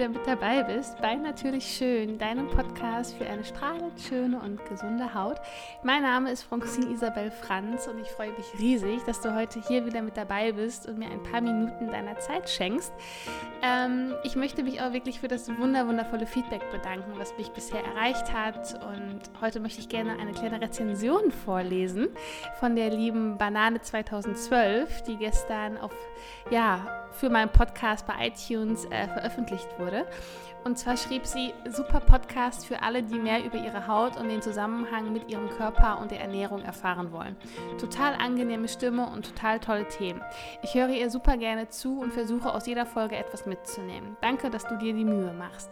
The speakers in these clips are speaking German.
wieder mit dabei bist bei Natürlich Schön, deinem Podcast für eine strahlend schöne und gesunde Haut. Mein Name ist Francine Isabel Franz und ich freue mich riesig, dass du heute hier wieder mit dabei bist und mir ein paar Minuten deiner Zeit schenkst. Ähm, ich möchte mich auch wirklich für das wunder wundervolle Feedback bedanken, was mich bisher erreicht hat. Und heute möchte ich gerne eine kleine Rezension vorlesen von der lieben Banane 2012, die gestern auf, ja, für meinen Podcast bei iTunes äh, veröffentlicht wurde. Und zwar schrieb sie, super Podcast für alle, die mehr über ihre Haut und den Zusammenhang mit ihrem Körper und der Ernährung erfahren wollen. Total angenehme Stimme und total tolle Themen. Ich höre ihr super gerne zu und versuche aus jeder Folge etwas mitzunehmen. Danke, dass du dir die Mühe machst.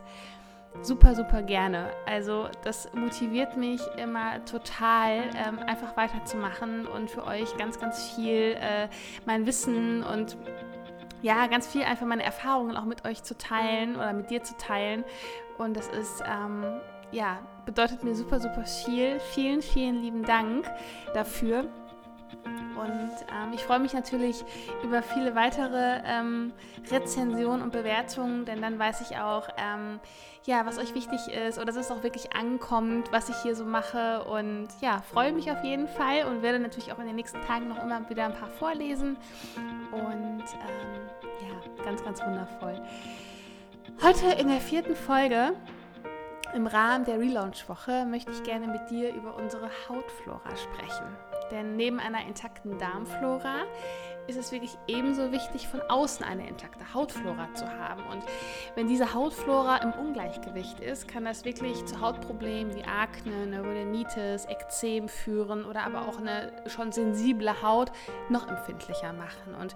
Super, super gerne. Also das motiviert mich immer total, ähm, einfach weiterzumachen und für euch ganz, ganz viel äh, mein Wissen und ja, ganz viel einfach meine Erfahrungen auch mit euch zu teilen oder mit dir zu teilen. Und das ist, ähm, ja, bedeutet mir super, super viel. Vielen, vielen lieben Dank dafür. Und ähm, ich freue mich natürlich über viele weitere ähm, Rezensionen und Bewertungen, denn dann weiß ich auch, ähm, ja, was euch wichtig ist oder dass es auch wirklich ankommt, was ich hier so mache. Und ja, freue mich auf jeden Fall und werde natürlich auch in den nächsten Tagen noch immer wieder ein paar vorlesen. Und ähm, ja, ganz, ganz wundervoll. Heute in der vierten Folge im Rahmen der Relaunch-Woche möchte ich gerne mit dir über unsere Hautflora sprechen. Denn neben einer intakten Darmflora ist es wirklich ebenso wichtig, von außen eine intakte Hautflora zu haben. Und wenn diese Hautflora im Ungleichgewicht ist, kann das wirklich zu Hautproblemen wie Akne, Neurodermitis, Ekzem führen oder aber auch eine schon sensible Haut noch empfindlicher machen. Und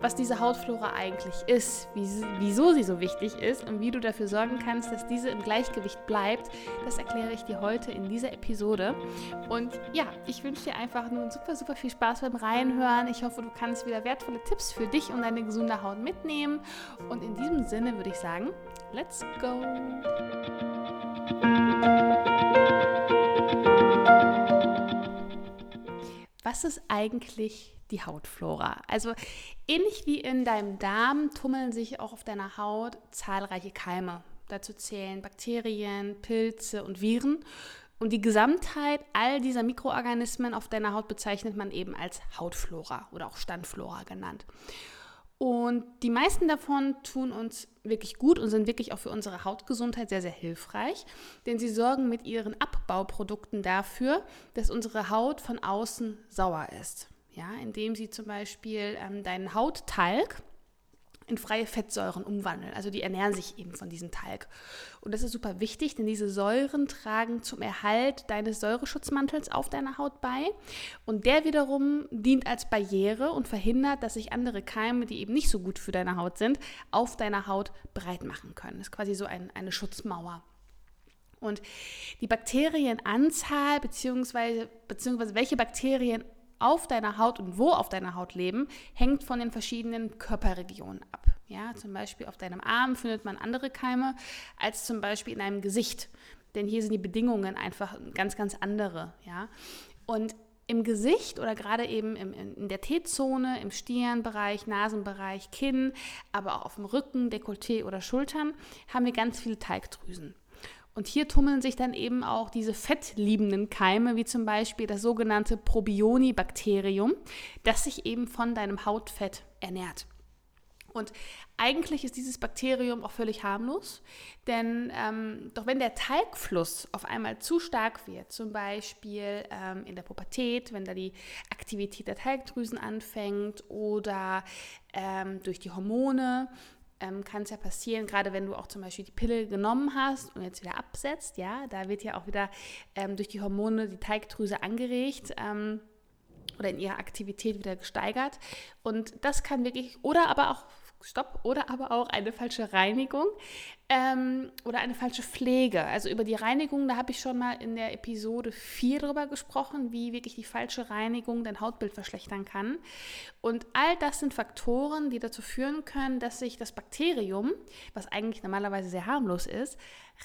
was diese Hautflora eigentlich ist, wieso sie so wichtig ist und wie du dafür sorgen kannst, dass diese im Gleichgewicht bleibt, das erkläre ich dir heute in dieser Episode. Und ja, ich wünsche dir einfach nun super, super viel Spaß beim Reinhören. Ich hoffe, du kannst wieder wertvolle Tipps für dich und deine gesunde Haut mitnehmen. Und in diesem Sinne würde ich sagen, let's go! Was ist eigentlich die Hautflora? Also ähnlich wie in deinem Darm tummeln sich auch auf deiner Haut zahlreiche Keime. Dazu zählen Bakterien, Pilze und Viren. Und die Gesamtheit all dieser Mikroorganismen auf deiner Haut bezeichnet man eben als Hautflora oder auch Standflora genannt. Und die meisten davon tun uns wirklich gut und sind wirklich auch für unsere Hautgesundheit sehr, sehr hilfreich, denn sie sorgen mit ihren Abbauprodukten dafür, dass unsere Haut von außen sauer ist. Ja, indem sie zum Beispiel ähm, deinen Hauttalg, in freie Fettsäuren umwandeln. Also die ernähren sich eben von diesem Talg. Und das ist super wichtig, denn diese Säuren tragen zum Erhalt deines Säureschutzmantels auf deiner Haut bei. Und der wiederum dient als Barriere und verhindert, dass sich andere Keime, die eben nicht so gut für deine Haut sind, auf deiner Haut breit machen können. Das ist quasi so ein, eine Schutzmauer. Und die Bakterienanzahl beziehungsweise, beziehungsweise welche Bakterien auf deiner Haut und wo auf deiner Haut leben, hängt von den verschiedenen Körperregionen ab. Ja, zum Beispiel auf deinem Arm findet man andere Keime als zum Beispiel in deinem Gesicht. Denn hier sind die Bedingungen einfach ganz, ganz andere. Ja? Und im Gesicht oder gerade eben im, in der T-Zone, im Stirnbereich, Nasenbereich, Kinn, aber auch auf dem Rücken, Dekolleté oder Schultern haben wir ganz viele Teigdrüsen. Und hier tummeln sich dann eben auch diese fettliebenden Keime, wie zum Beispiel das sogenannte Probionibakterium, das sich eben von deinem Hautfett ernährt. Und eigentlich ist dieses Bakterium auch völlig harmlos, denn ähm, doch wenn der Talgfluss auf einmal zu stark wird, zum Beispiel ähm, in der Pubertät, wenn da die Aktivität der Talgdrüsen anfängt oder ähm, durch die Hormone, ähm, kann es ja passieren, gerade wenn du auch zum Beispiel die Pille genommen hast und jetzt wieder absetzt, ja, da wird ja auch wieder ähm, durch die Hormone die Teigdrüse angeregt. Ähm, oder in ihrer Aktivität wieder gesteigert. Und das kann wirklich, oder aber auch Stopp, oder aber auch eine falsche Reinigung ähm, oder eine falsche Pflege. Also über die Reinigung, da habe ich schon mal in der Episode 4 drüber gesprochen, wie wirklich die falsche Reinigung dein Hautbild verschlechtern kann. Und all das sind Faktoren, die dazu führen können, dass sich das Bakterium, was eigentlich normalerweise sehr harmlos ist,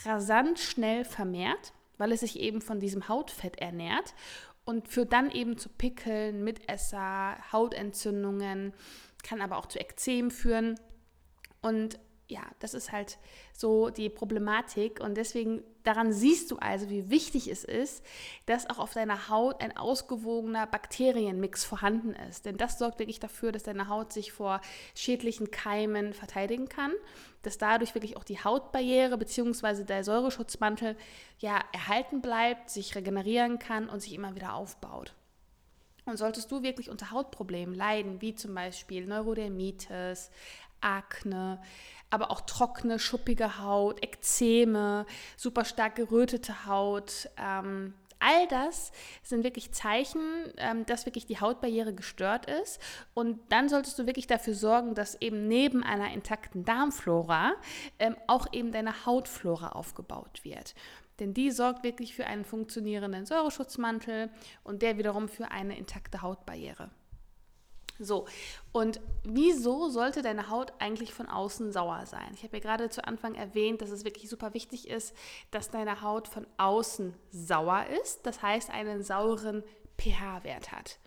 rasant schnell vermehrt, weil es sich eben von diesem Hautfett ernährt und führt dann eben zu Pickeln, Mitesser, Hautentzündungen kann aber auch zu Ekzem führen. Und ja, das ist halt so die Problematik und deswegen daran siehst du also, wie wichtig es ist, dass auch auf deiner Haut ein ausgewogener Bakterienmix vorhanden ist. Denn das sorgt wirklich dafür, dass deine Haut sich vor schädlichen Keimen verteidigen kann, dass dadurch wirklich auch die Hautbarriere bzw. der Säureschutzmantel ja erhalten bleibt, sich regenerieren kann und sich immer wieder aufbaut. Und solltest du wirklich unter Hautproblemen leiden, wie zum Beispiel Neurodermitis, Akne, aber auch trockene, schuppige Haut, Ekzeme, super stark gerötete Haut. Ähm, all das sind wirklich Zeichen, ähm, dass wirklich die Hautbarriere gestört ist. Und dann solltest du wirklich dafür sorgen, dass eben neben einer intakten Darmflora ähm, auch eben deine Hautflora aufgebaut wird. Denn die sorgt wirklich für einen funktionierenden Säureschutzmantel und der wiederum für eine intakte Hautbarriere. So, und wieso sollte deine Haut eigentlich von außen sauer sein? Ich habe ja gerade zu Anfang erwähnt, dass es wirklich super wichtig ist, dass deine Haut von außen sauer ist, das heißt einen sauren pH-Wert hat.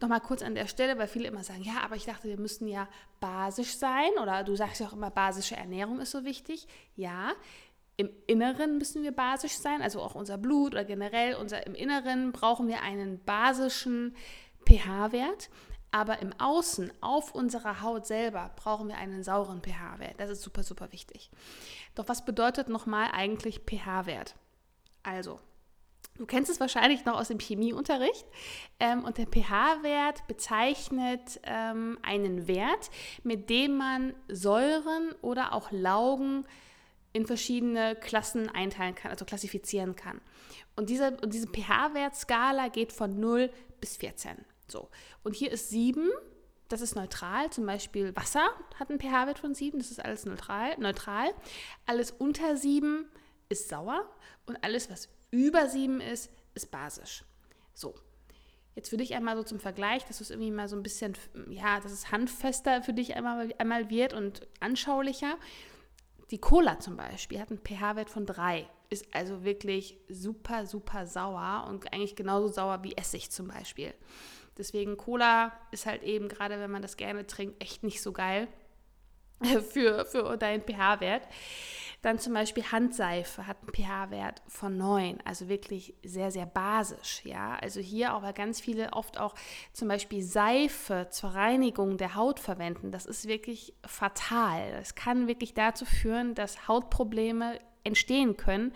Nochmal kurz an der Stelle, weil viele immer sagen, ja, aber ich dachte, wir müssten ja basisch sein oder du sagst ja auch immer, basische Ernährung ist so wichtig. Ja, im Inneren müssen wir basisch sein, also auch unser Blut oder generell unser, im Inneren brauchen wir einen basischen pH-Wert. Aber im Außen, auf unserer Haut selber, brauchen wir einen sauren pH-Wert. Das ist super, super wichtig. Doch was bedeutet nochmal eigentlich pH-Wert? Also, du kennst es wahrscheinlich noch aus dem Chemieunterricht. Ähm, und der pH-Wert bezeichnet ähm, einen Wert, mit dem man Säuren oder auch Laugen in verschiedene Klassen einteilen kann, also klassifizieren kann. Und diese, diese pH-Wertskala geht von 0 bis 14. So. Und hier ist 7, das ist neutral. Zum Beispiel Wasser hat einen pH-Wert von 7, das ist alles neutral, neutral. Alles unter 7 ist sauer und alles, was über 7 ist, ist basisch. So. Jetzt für dich einmal so zum Vergleich, dass es irgendwie mal so ein bisschen, ja, dass es handfester für dich einmal, einmal wird und anschaulicher. Die Cola zum Beispiel hat einen pH-Wert von 3, ist also wirklich super, super sauer und eigentlich genauso sauer wie Essig zum Beispiel. Deswegen Cola ist halt eben, gerade wenn man das gerne trinkt, echt nicht so geil für, für deinen pH-Wert. Dann zum Beispiel Handseife hat einen pH-Wert von 9, also wirklich sehr, sehr basisch. Ja? Also hier auch, weil ganz viele oft auch zum Beispiel Seife zur Reinigung der Haut verwenden. Das ist wirklich fatal. Das kann wirklich dazu führen, dass Hautprobleme entstehen können,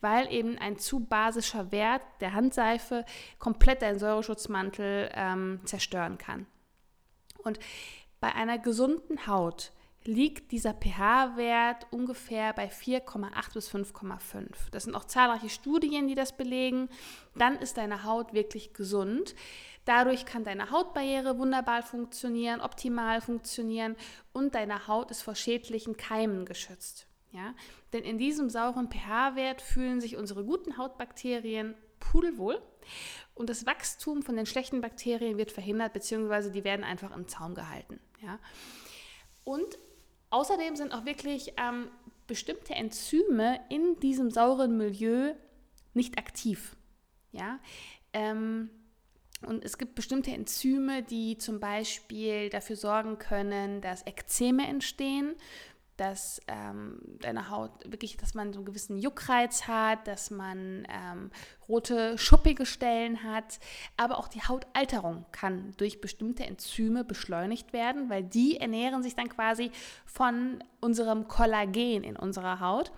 weil eben ein zu basischer Wert der Handseife komplett deinen Säureschutzmantel ähm, zerstören kann. Und bei einer gesunden Haut liegt dieser pH-Wert ungefähr bei 4,8 bis 5,5. Das sind auch zahlreiche Studien, die das belegen. Dann ist deine Haut wirklich gesund. Dadurch kann deine Hautbarriere wunderbar funktionieren, optimal funktionieren und deine Haut ist vor schädlichen Keimen geschützt. Ja? Denn in diesem sauren pH-Wert fühlen sich unsere guten Hautbakterien pudelwohl und das Wachstum von den schlechten Bakterien wird verhindert, beziehungsweise die werden einfach im Zaum gehalten. Ja? Und außerdem sind auch wirklich ähm, bestimmte Enzyme in diesem sauren Milieu nicht aktiv. Ja? Ähm, und es gibt bestimmte Enzyme, die zum Beispiel dafür sorgen können, dass Ekzeme entstehen dass ähm, deine Haut wirklich, dass man so einen gewissen Juckreiz hat, dass man ähm, rote, schuppige Stellen hat. Aber auch die Hautalterung kann durch bestimmte Enzyme beschleunigt werden, weil die ernähren sich dann quasi von unserem Kollagen in unserer Haut.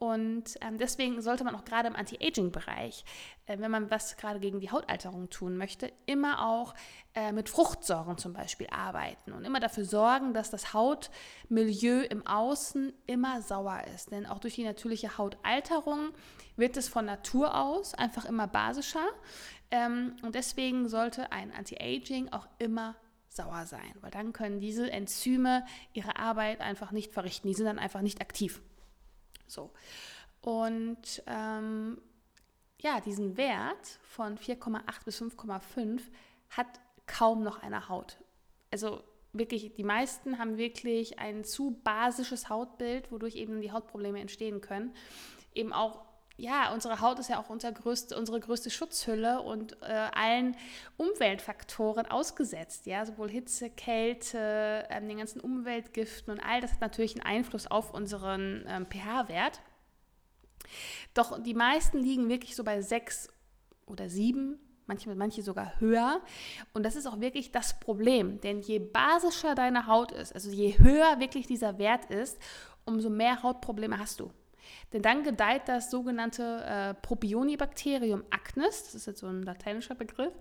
Und ähm, deswegen sollte man auch gerade im Anti-Aging-Bereich, äh, wenn man was gerade gegen die Hautalterung tun möchte, immer auch äh, mit Fruchtsäuren zum Beispiel arbeiten und immer dafür sorgen, dass das Hautmilieu im Außen immer sauer ist. Denn auch durch die natürliche Hautalterung wird es von Natur aus einfach immer basischer. Ähm, und deswegen sollte ein Anti-Aging auch immer sauer sein, weil dann können diese Enzyme ihre Arbeit einfach nicht verrichten. Die sind dann einfach nicht aktiv. So. Und ähm, ja, diesen Wert von 4,8 bis 5,5 hat kaum noch eine Haut. Also wirklich, die meisten haben wirklich ein zu basisches Hautbild, wodurch eben die Hautprobleme entstehen können. Eben auch ja, unsere Haut ist ja auch unser größte, unsere größte Schutzhülle und äh, allen Umweltfaktoren ausgesetzt. Ja, sowohl Hitze, Kälte, ähm, den ganzen Umweltgiften und all das hat natürlich einen Einfluss auf unseren ähm, pH-Wert. Doch die meisten liegen wirklich so bei sechs oder sieben, manchmal manche sogar höher. Und das ist auch wirklich das Problem, denn je basischer deine Haut ist, also je höher wirklich dieser Wert ist, umso mehr Hautprobleme hast du. Denn dann gedeiht das sogenannte äh, Propionibacterium acnes, das ist jetzt so ein lateinischer Begriff,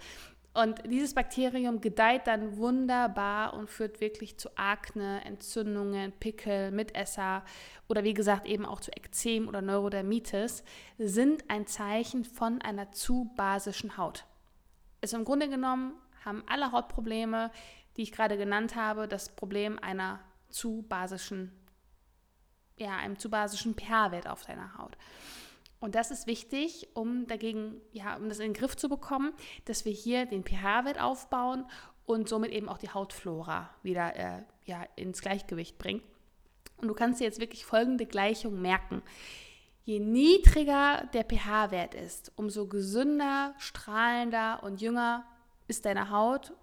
und dieses Bakterium gedeiht dann wunderbar und führt wirklich zu Akne, Entzündungen, Pickel, Mitesser oder wie gesagt eben auch zu Ekzem oder Neurodermitis, sind ein Zeichen von einer zu basischen Haut. Also im Grunde genommen haben alle Hautprobleme, die ich gerade genannt habe, das Problem einer zu basischen ja, einem zu basischen pH-Wert auf deiner Haut. Und das ist wichtig, um dagegen, ja, um das in den Griff zu bekommen, dass wir hier den pH-Wert aufbauen und somit eben auch die Hautflora wieder äh, ja, ins Gleichgewicht bringen. Und du kannst dir jetzt wirklich folgende Gleichung merken. Je niedriger der pH-Wert ist, umso gesünder, strahlender und jünger ist deine Haut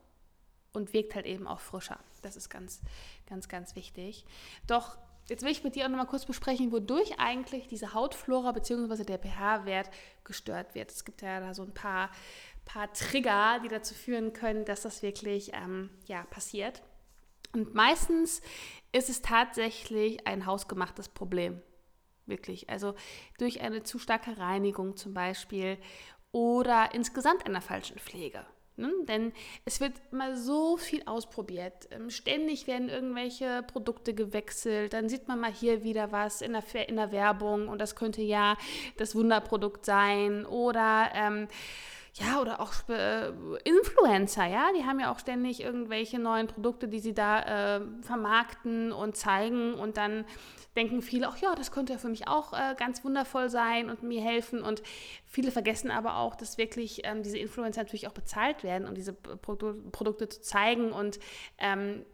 und wirkt halt eben auch frischer. Das ist ganz, ganz, ganz wichtig. Doch Jetzt will ich mit dir auch nochmal kurz besprechen, wodurch eigentlich diese Hautflora bzw. der pH-Wert gestört wird. Es gibt ja da so ein paar, paar Trigger, die dazu führen können, dass das wirklich ähm, ja, passiert. Und meistens ist es tatsächlich ein hausgemachtes Problem. Wirklich. Also durch eine zu starke Reinigung zum Beispiel oder insgesamt einer falschen Pflege. Ne? Denn es wird immer so viel ausprobiert. Ähm, ständig werden irgendwelche Produkte gewechselt. Dann sieht man mal hier wieder was in der, in der Werbung und das könnte ja das Wunderprodukt sein. Oder ähm, ja, oder auch äh, Influencer, ja, die haben ja auch ständig irgendwelche neuen Produkte, die sie da äh, vermarkten und zeigen. Und dann denken viele auch, ja, das könnte ja für mich auch äh, ganz wundervoll sein und mir helfen. Und viele vergessen aber auch, dass wirklich ähm, diese Influencer natürlich auch bezahlt werden, um diese Produ Produkte zu zeigen. Und ähm,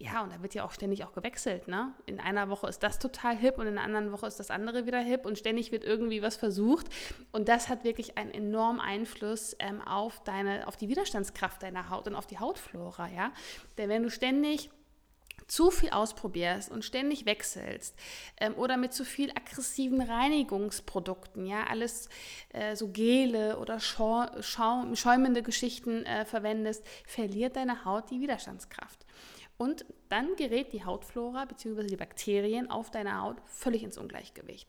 ja, und da wird ja auch ständig auch gewechselt, ne? In einer Woche ist das total hip und in der anderen Woche ist das andere wieder hip und ständig wird irgendwie was versucht. Und das hat wirklich einen enormen Einfluss ähm, auf deine, auf die Widerstandskraft deiner Haut und auf die Hautflora, ja? Denn wenn du ständig zu viel ausprobierst und ständig wechselst ähm, oder mit zu viel aggressiven Reinigungsprodukten, ja, alles äh, so Gele oder Schau schäumende Geschichten äh, verwendest, verliert deine Haut die Widerstandskraft. Und dann gerät die Hautflora bzw. die Bakterien auf deiner Haut völlig ins Ungleichgewicht.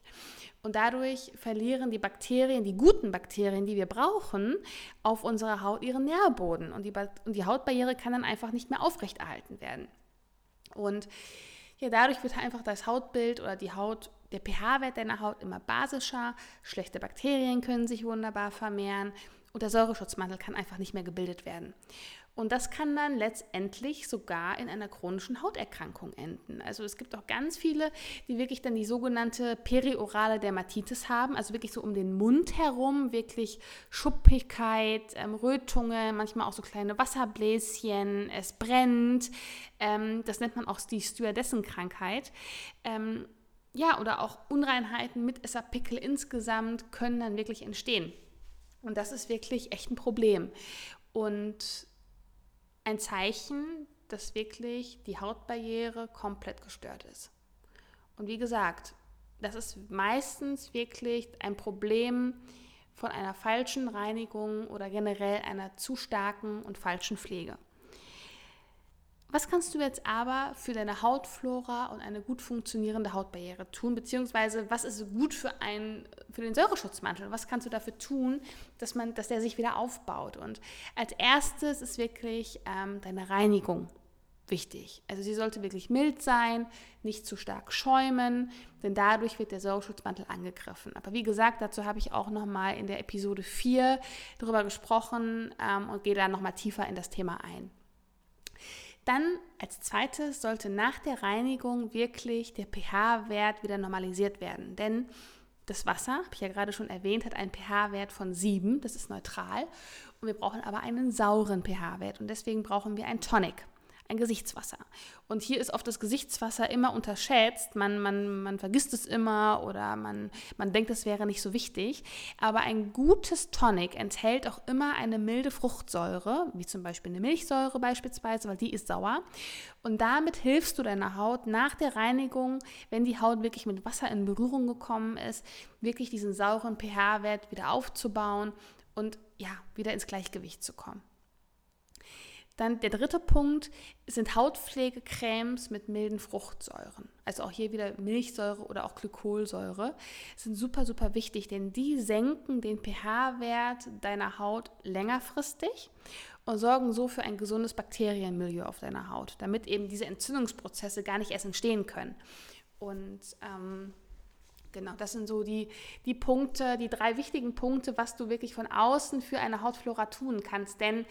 Und dadurch verlieren die Bakterien, die guten Bakterien, die wir brauchen, auf unserer Haut ihren Nährboden. Und die, und die Hautbarriere kann dann einfach nicht mehr aufrechterhalten werden. Und ja, dadurch wird einfach das Hautbild oder die Haut, der pH-Wert deiner Haut immer basischer, schlechte Bakterien können sich wunderbar vermehren und der Säureschutzmantel kann einfach nicht mehr gebildet werden. Und das kann dann letztendlich sogar in einer chronischen Hauterkrankung enden. Also es gibt auch ganz viele, die wirklich dann die sogenannte periorale Dermatitis haben, also wirklich so um den Mund herum, wirklich Schuppigkeit, ähm, Rötungen, manchmal auch so kleine Wasserbläschen, es brennt. Ähm, das nennt man auch die Stewardessenkrankheit. Ähm, ja, oder auch Unreinheiten mit Esserpickel insgesamt können dann wirklich entstehen. Und das ist wirklich echt ein Problem. Und ein Zeichen, dass wirklich die Hautbarriere komplett gestört ist. Und wie gesagt, das ist meistens wirklich ein Problem von einer falschen Reinigung oder generell einer zu starken und falschen Pflege. Was kannst du jetzt aber für deine Hautflora und eine gut funktionierende Hautbarriere tun? Beziehungsweise was ist gut für, ein, für den Säureschutzmantel? Was kannst du dafür tun, dass, man, dass der sich wieder aufbaut? Und als erstes ist wirklich ähm, deine Reinigung wichtig. Also sie sollte wirklich mild sein, nicht zu stark schäumen, denn dadurch wird der Säureschutzmantel angegriffen. Aber wie gesagt, dazu habe ich auch nochmal in der Episode 4 darüber gesprochen ähm, und gehe da nochmal tiefer in das Thema ein. Dann als zweites sollte nach der Reinigung wirklich der pH-Wert wieder normalisiert werden. Denn das Wasser, habe ich ja gerade schon erwähnt, hat einen pH-Wert von 7, das ist neutral. Und wir brauchen aber einen sauren pH-Wert und deswegen brauchen wir ein Tonic. Ein Gesichtswasser. Und hier ist oft das Gesichtswasser immer unterschätzt. Man, man, man vergisst es immer oder man, man denkt, es wäre nicht so wichtig. Aber ein gutes Tonic enthält auch immer eine milde Fruchtsäure, wie zum Beispiel eine Milchsäure beispielsweise, weil die ist sauer. Und damit hilfst du deiner Haut nach der Reinigung, wenn die Haut wirklich mit Wasser in Berührung gekommen ist, wirklich diesen sauren pH-Wert wieder aufzubauen und ja, wieder ins Gleichgewicht zu kommen. Dann der dritte Punkt sind Hautpflegecremes mit milden Fruchtsäuren. Also auch hier wieder Milchsäure oder auch Glykolsäure sind super, super wichtig, denn die senken den pH-Wert deiner Haut längerfristig und sorgen so für ein gesundes Bakterienmilieu auf deiner Haut, damit eben diese Entzündungsprozesse gar nicht erst entstehen können. Und ähm, Genau, das sind so die, die Punkte, die drei wichtigen Punkte, was du wirklich von außen für eine Hautflora tun kannst. Denn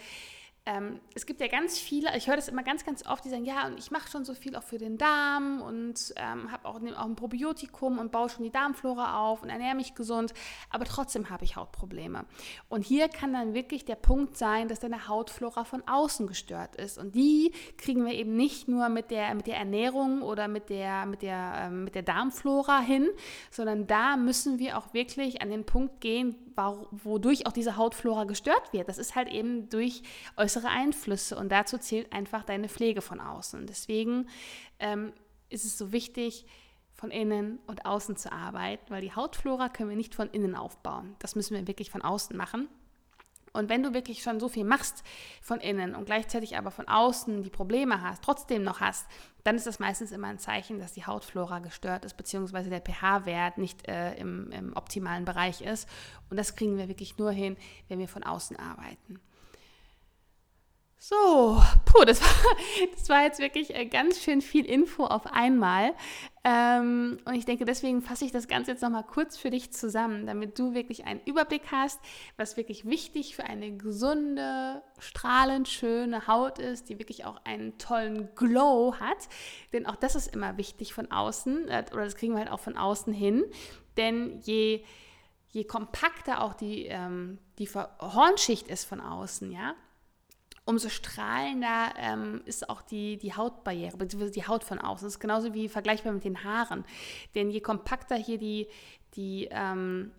ähm, es gibt ja ganz viele, ich höre das immer ganz, ganz oft, die sagen, ja, und ich mache schon so viel auch für den Darm und ähm, habe auch, auch ein Probiotikum und baue schon die Darmflora auf und ernähre mich gesund, aber trotzdem habe ich Hautprobleme. Und hier kann dann wirklich der Punkt sein, dass deine Hautflora von außen gestört ist. Und die kriegen wir eben nicht nur mit der, mit der Ernährung oder mit der, mit, der, ähm, mit der Darmflora hin, sondern da müssen wir auch wirklich an den Punkt gehen, wodurch auch diese Hautflora gestört wird. Das ist halt eben durch äußere Einflüsse und dazu zählt einfach deine Pflege von außen. Deswegen ähm, ist es so wichtig, von innen und außen zu arbeiten, weil die Hautflora können wir nicht von innen aufbauen. Das müssen wir wirklich von außen machen. Und wenn du wirklich schon so viel machst von innen und gleichzeitig aber von außen die Probleme hast, trotzdem noch hast, dann ist das meistens immer ein Zeichen, dass die Hautflora gestört ist, beziehungsweise der pH-Wert nicht äh, im, im optimalen Bereich ist. Und das kriegen wir wirklich nur hin, wenn wir von außen arbeiten. So, puh, das war, das war jetzt wirklich äh, ganz schön viel Info auf einmal. Ähm, und ich denke, deswegen fasse ich das Ganze jetzt nochmal kurz für dich zusammen, damit du wirklich einen Überblick hast, was wirklich wichtig für eine gesunde, strahlend schöne Haut ist, die wirklich auch einen tollen Glow hat. Denn auch das ist immer wichtig von außen, äh, oder das kriegen wir halt auch von außen hin. Denn je, je kompakter auch die, ähm, die Hornschicht ist von außen, ja, umso strahlender ähm, ist auch die, die Hautbarriere, beziehungsweise die Haut von außen. Das ist genauso wie vergleichbar mit den Haaren. Denn je kompakter hier die, die, ähm,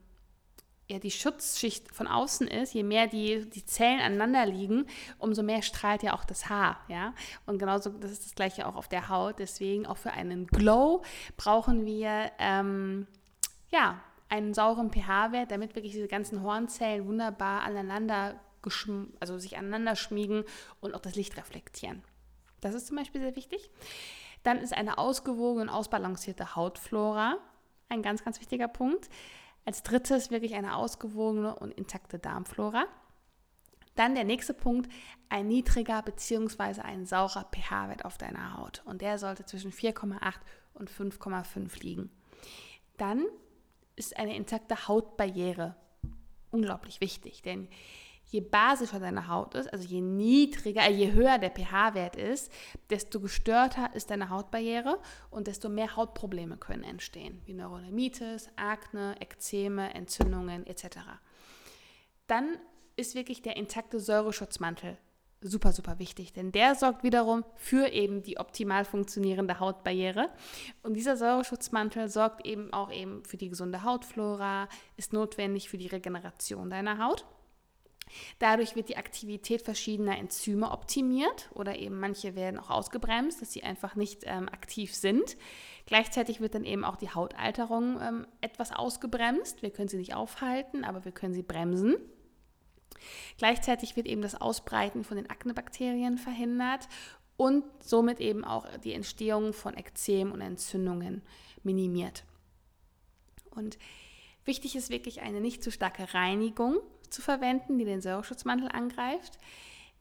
ja, die Schutzschicht von außen ist, je mehr die, die Zellen aneinander liegen, umso mehr strahlt ja auch das Haar. Ja? Und genauso, das ist das gleiche auch auf der Haut. Deswegen auch für einen Glow brauchen wir ähm, ja, einen sauren pH-Wert, damit wirklich diese ganzen Hornzellen wunderbar aneinander also sich aneinander schmiegen und auch das Licht reflektieren. Das ist zum Beispiel sehr wichtig. Dann ist eine ausgewogene und ausbalancierte Hautflora ein ganz, ganz wichtiger Punkt. Als drittes wirklich eine ausgewogene und intakte Darmflora. Dann der nächste Punkt, ein niedriger bzw. ein saurer pH-Wert auf deiner Haut. Und der sollte zwischen 4,8 und 5,5 liegen. Dann ist eine intakte Hautbarriere unglaublich wichtig, denn je basischer deine Haut ist, also je niedriger, äh, je höher der pH-Wert ist, desto gestörter ist deine Hautbarriere und desto mehr Hautprobleme können entstehen, wie Neurodermitis, Akne, Ekzeme, Entzündungen etc. Dann ist wirklich der intakte Säureschutzmantel super, super wichtig, denn der sorgt wiederum für eben die optimal funktionierende Hautbarriere. Und dieser Säureschutzmantel sorgt eben auch eben für die gesunde Hautflora, ist notwendig für die Regeneration deiner Haut. Dadurch wird die Aktivität verschiedener Enzyme optimiert oder eben manche werden auch ausgebremst, dass sie einfach nicht ähm, aktiv sind. Gleichzeitig wird dann eben auch die Hautalterung ähm, etwas ausgebremst. Wir können sie nicht aufhalten, aber wir können sie bremsen. Gleichzeitig wird eben das Ausbreiten von den Aknebakterien verhindert und somit eben auch die Entstehung von Ekzem und Entzündungen minimiert. Und wichtig ist wirklich eine nicht zu starke Reinigung zu verwenden, die den Säureschutzmantel angreift.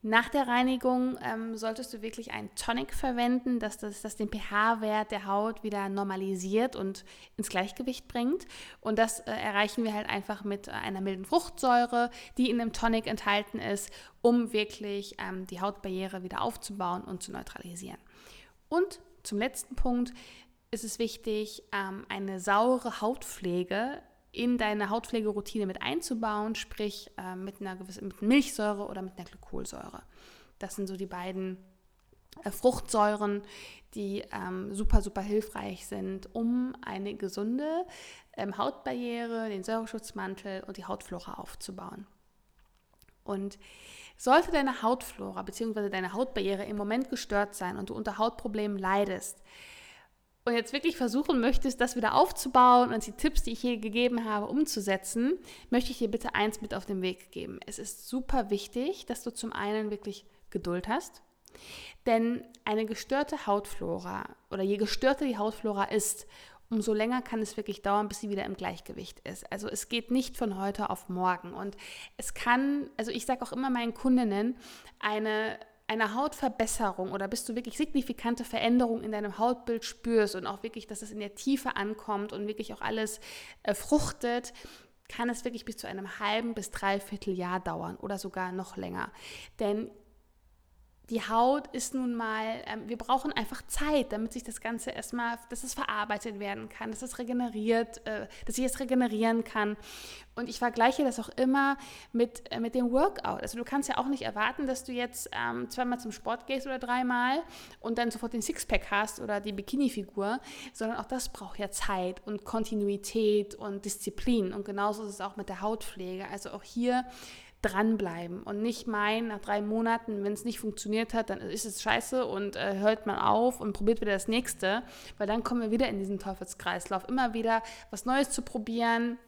Nach der Reinigung ähm, solltest du wirklich einen Tonic verwenden, dass das, das den pH-Wert der Haut wieder normalisiert und ins Gleichgewicht bringt. Und das äh, erreichen wir halt einfach mit einer milden Fruchtsäure, die in dem Tonic enthalten ist, um wirklich ähm, die Hautbarriere wieder aufzubauen und zu neutralisieren. Und zum letzten Punkt ist es wichtig, ähm, eine saure Hautpflege in deine Hautpflegeroutine mit einzubauen, sprich äh, mit einer gewissen mit Milchsäure oder mit einer Glykolsäure. Das sind so die beiden äh, Fruchtsäuren, die ähm, super, super hilfreich sind, um eine gesunde ähm, Hautbarriere, den Säureschutzmantel und die Hautflora aufzubauen. Und sollte deine Hautflora bzw. deine Hautbarriere im Moment gestört sein und du unter Hautproblemen leidest und jetzt wirklich versuchen möchtest, das wieder aufzubauen und die Tipps, die ich hier gegeben habe, umzusetzen, möchte ich dir bitte eins mit auf den Weg geben. Es ist super wichtig, dass du zum einen wirklich Geduld hast, denn eine gestörte Hautflora oder je gestörter die Hautflora ist, umso länger kann es wirklich dauern, bis sie wieder im Gleichgewicht ist. Also es geht nicht von heute auf morgen. Und es kann, also ich sage auch immer meinen Kundinnen, eine, eine Hautverbesserung oder bis du wirklich signifikante Veränderungen in deinem Hautbild spürst und auch wirklich, dass es in der Tiefe ankommt und wirklich auch alles äh, fruchtet, kann es wirklich bis zu einem halben bis dreiviertel Jahr dauern oder sogar noch länger. Denn die Haut ist nun mal, ähm, wir brauchen einfach Zeit, damit sich das Ganze erstmal, dass es verarbeitet werden kann, dass es regeneriert, äh, dass sich es regenerieren kann. Und ich vergleiche das auch immer mit, äh, mit dem Workout. Also du kannst ja auch nicht erwarten, dass du jetzt ähm, zweimal zum Sport gehst oder dreimal und dann sofort den Sixpack hast oder die Bikini-Figur, sondern auch das braucht ja Zeit und Kontinuität und Disziplin. Und genauso ist es auch mit der Hautpflege. Also auch hier dranbleiben und nicht meinen, nach drei Monaten, wenn es nicht funktioniert hat, dann ist es scheiße und äh, hört man auf und probiert wieder das nächste, weil dann kommen wir wieder in diesen Teufelskreislauf, immer wieder was Neues zu probieren,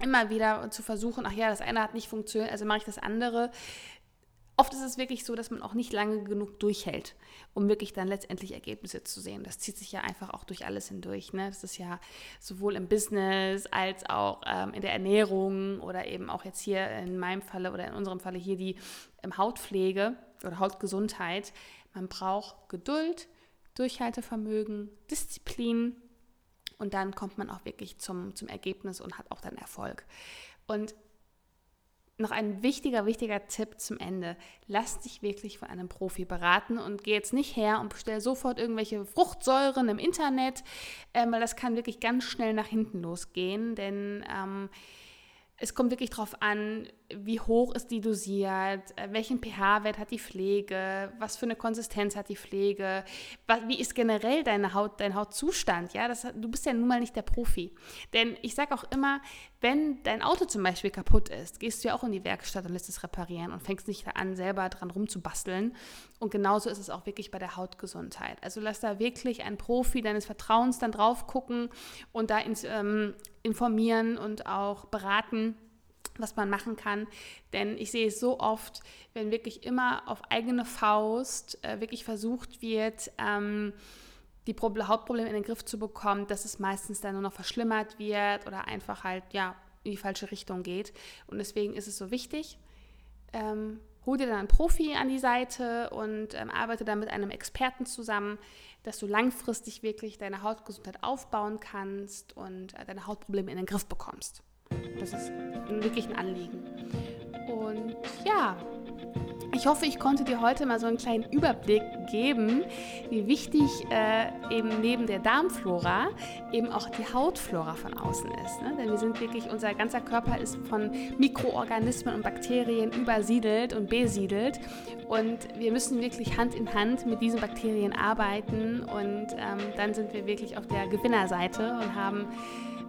immer wieder zu versuchen, ach ja, das eine hat nicht funktioniert, also mache ich das andere. Oft ist es wirklich so, dass man auch nicht lange genug durchhält, um wirklich dann letztendlich Ergebnisse zu sehen. Das zieht sich ja einfach auch durch alles hindurch. Ne? Das ist ja sowohl im Business als auch ähm, in der Ernährung oder eben auch jetzt hier in meinem Falle oder in unserem Falle hier die ähm, Hautpflege oder Hautgesundheit. Man braucht Geduld, Durchhaltevermögen, Disziplin und dann kommt man auch wirklich zum, zum Ergebnis und hat auch dann Erfolg. Und noch ein wichtiger, wichtiger Tipp zum Ende. Lass dich wirklich von einem Profi beraten und geh jetzt nicht her und bestell sofort irgendwelche Fruchtsäuren im Internet, ähm, weil das kann wirklich ganz schnell nach hinten losgehen, denn ähm, es kommt wirklich darauf an, wie hoch ist die dosiert, äh, welchen pH-Wert hat die Pflege, was für eine Konsistenz hat die Pflege, wie ist generell deine Haut, dein Hautzustand. Ja, das, du bist ja nun mal nicht der Profi. Denn ich sage auch immer, wenn dein Auto zum Beispiel kaputt ist, gehst du ja auch in die Werkstatt und lässt es reparieren und fängst nicht an, selber dran rumzubasteln. Und genauso ist es auch wirklich bei der Hautgesundheit. Also lass da wirklich einen Profi deines Vertrauens dann drauf gucken und da ins, ähm, informieren und auch beraten was man machen kann. Denn ich sehe es so oft, wenn wirklich immer auf eigene Faust äh, wirklich versucht wird, ähm, die Hautprobleme in den Griff zu bekommen, dass es meistens dann nur noch verschlimmert wird oder einfach halt ja in die falsche Richtung geht. Und deswegen ist es so wichtig, ähm, hol dir dann einen Profi an die Seite und ähm, arbeite dann mit einem Experten zusammen, dass du langfristig wirklich deine Hautgesundheit aufbauen kannst und äh, deine Hautprobleme in den Griff bekommst. Das ist wirklich ein Anliegen. Und ja, ich hoffe, ich konnte dir heute mal so einen kleinen Überblick geben, wie wichtig äh, eben neben der Darmflora eben auch die Hautflora von außen ist. Ne? Denn wir sind wirklich, unser ganzer Körper ist von Mikroorganismen und Bakterien übersiedelt und besiedelt. Und wir müssen wirklich Hand in Hand mit diesen Bakterien arbeiten. Und ähm, dann sind wir wirklich auf der Gewinnerseite und haben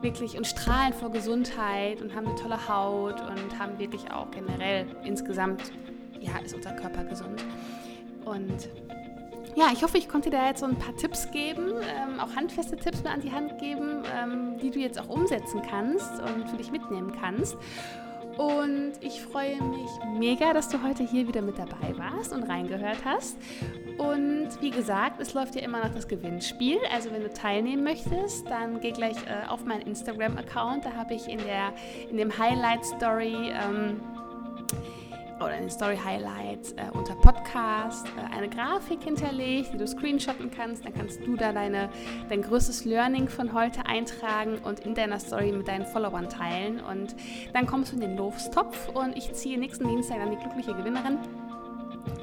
wirklich und strahlen vor Gesundheit und haben eine tolle Haut und haben wirklich auch generell insgesamt, ja, ist unser Körper gesund. Und ja, ich hoffe, ich konnte dir da jetzt so ein paar Tipps geben, ähm, auch handfeste Tipps mir an die Hand geben, ähm, die du jetzt auch umsetzen kannst und für dich mitnehmen kannst. Und ich freue mich mega, dass du heute hier wieder mit dabei warst und reingehört hast. Und wie gesagt, es läuft ja immer noch das Gewinnspiel. Also wenn du teilnehmen möchtest, dann geh gleich äh, auf meinen Instagram-Account. Da habe ich in, der, in dem Highlight Story ähm, oder in den Story Highlights äh, unter Podcast äh, eine Grafik hinterlegt, die du screenshotten kannst. Dann kannst du da deine, dein größtes Learning von heute eintragen und in deiner Story mit deinen Followern teilen. Und dann kommst du in den Lostopf und ich ziehe nächsten Dienstag dann die glückliche Gewinnerin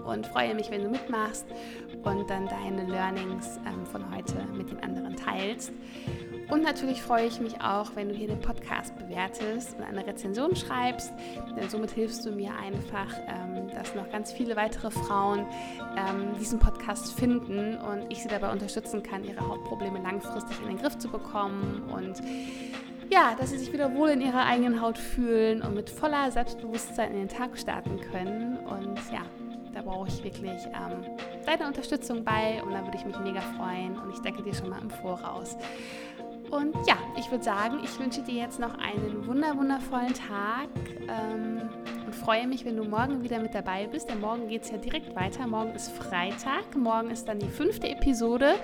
und freue mich, wenn du mitmachst und dann deine Learnings ähm, von heute mit den anderen teilst. Und natürlich freue ich mich auch, wenn du hier den Podcast bewertest und eine Rezension schreibst, denn somit hilfst du mir einfach, ähm, dass noch ganz viele weitere Frauen ähm, diesen Podcast finden und ich sie dabei unterstützen kann, ihre Hautprobleme langfristig in den Griff zu bekommen und ja, dass sie sich wieder wohl in ihrer eigenen Haut fühlen und mit voller Selbstbewusstsein in den Tag starten können. Und ja, da brauche ich wirklich ähm, deine Unterstützung bei und da würde ich mich mega freuen und ich danke dir schon mal im Voraus. Und ja, ich würde sagen, ich wünsche dir jetzt noch einen wunder wundervollen Tag ähm, und freue mich, wenn du morgen wieder mit dabei bist. Denn morgen geht es ja direkt weiter. Morgen ist Freitag. Morgen ist dann die fünfte Episode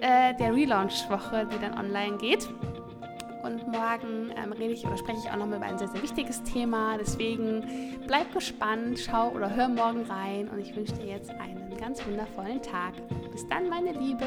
äh, der Relaunch-Woche, die dann online geht. Und morgen ähm, rede ich oder spreche ich auch nochmal über ein sehr, sehr wichtiges Thema. Deswegen bleib gespannt, schau oder hör morgen rein. Und ich wünsche dir jetzt einen ganz wundervollen Tag. Bis dann, meine Liebe.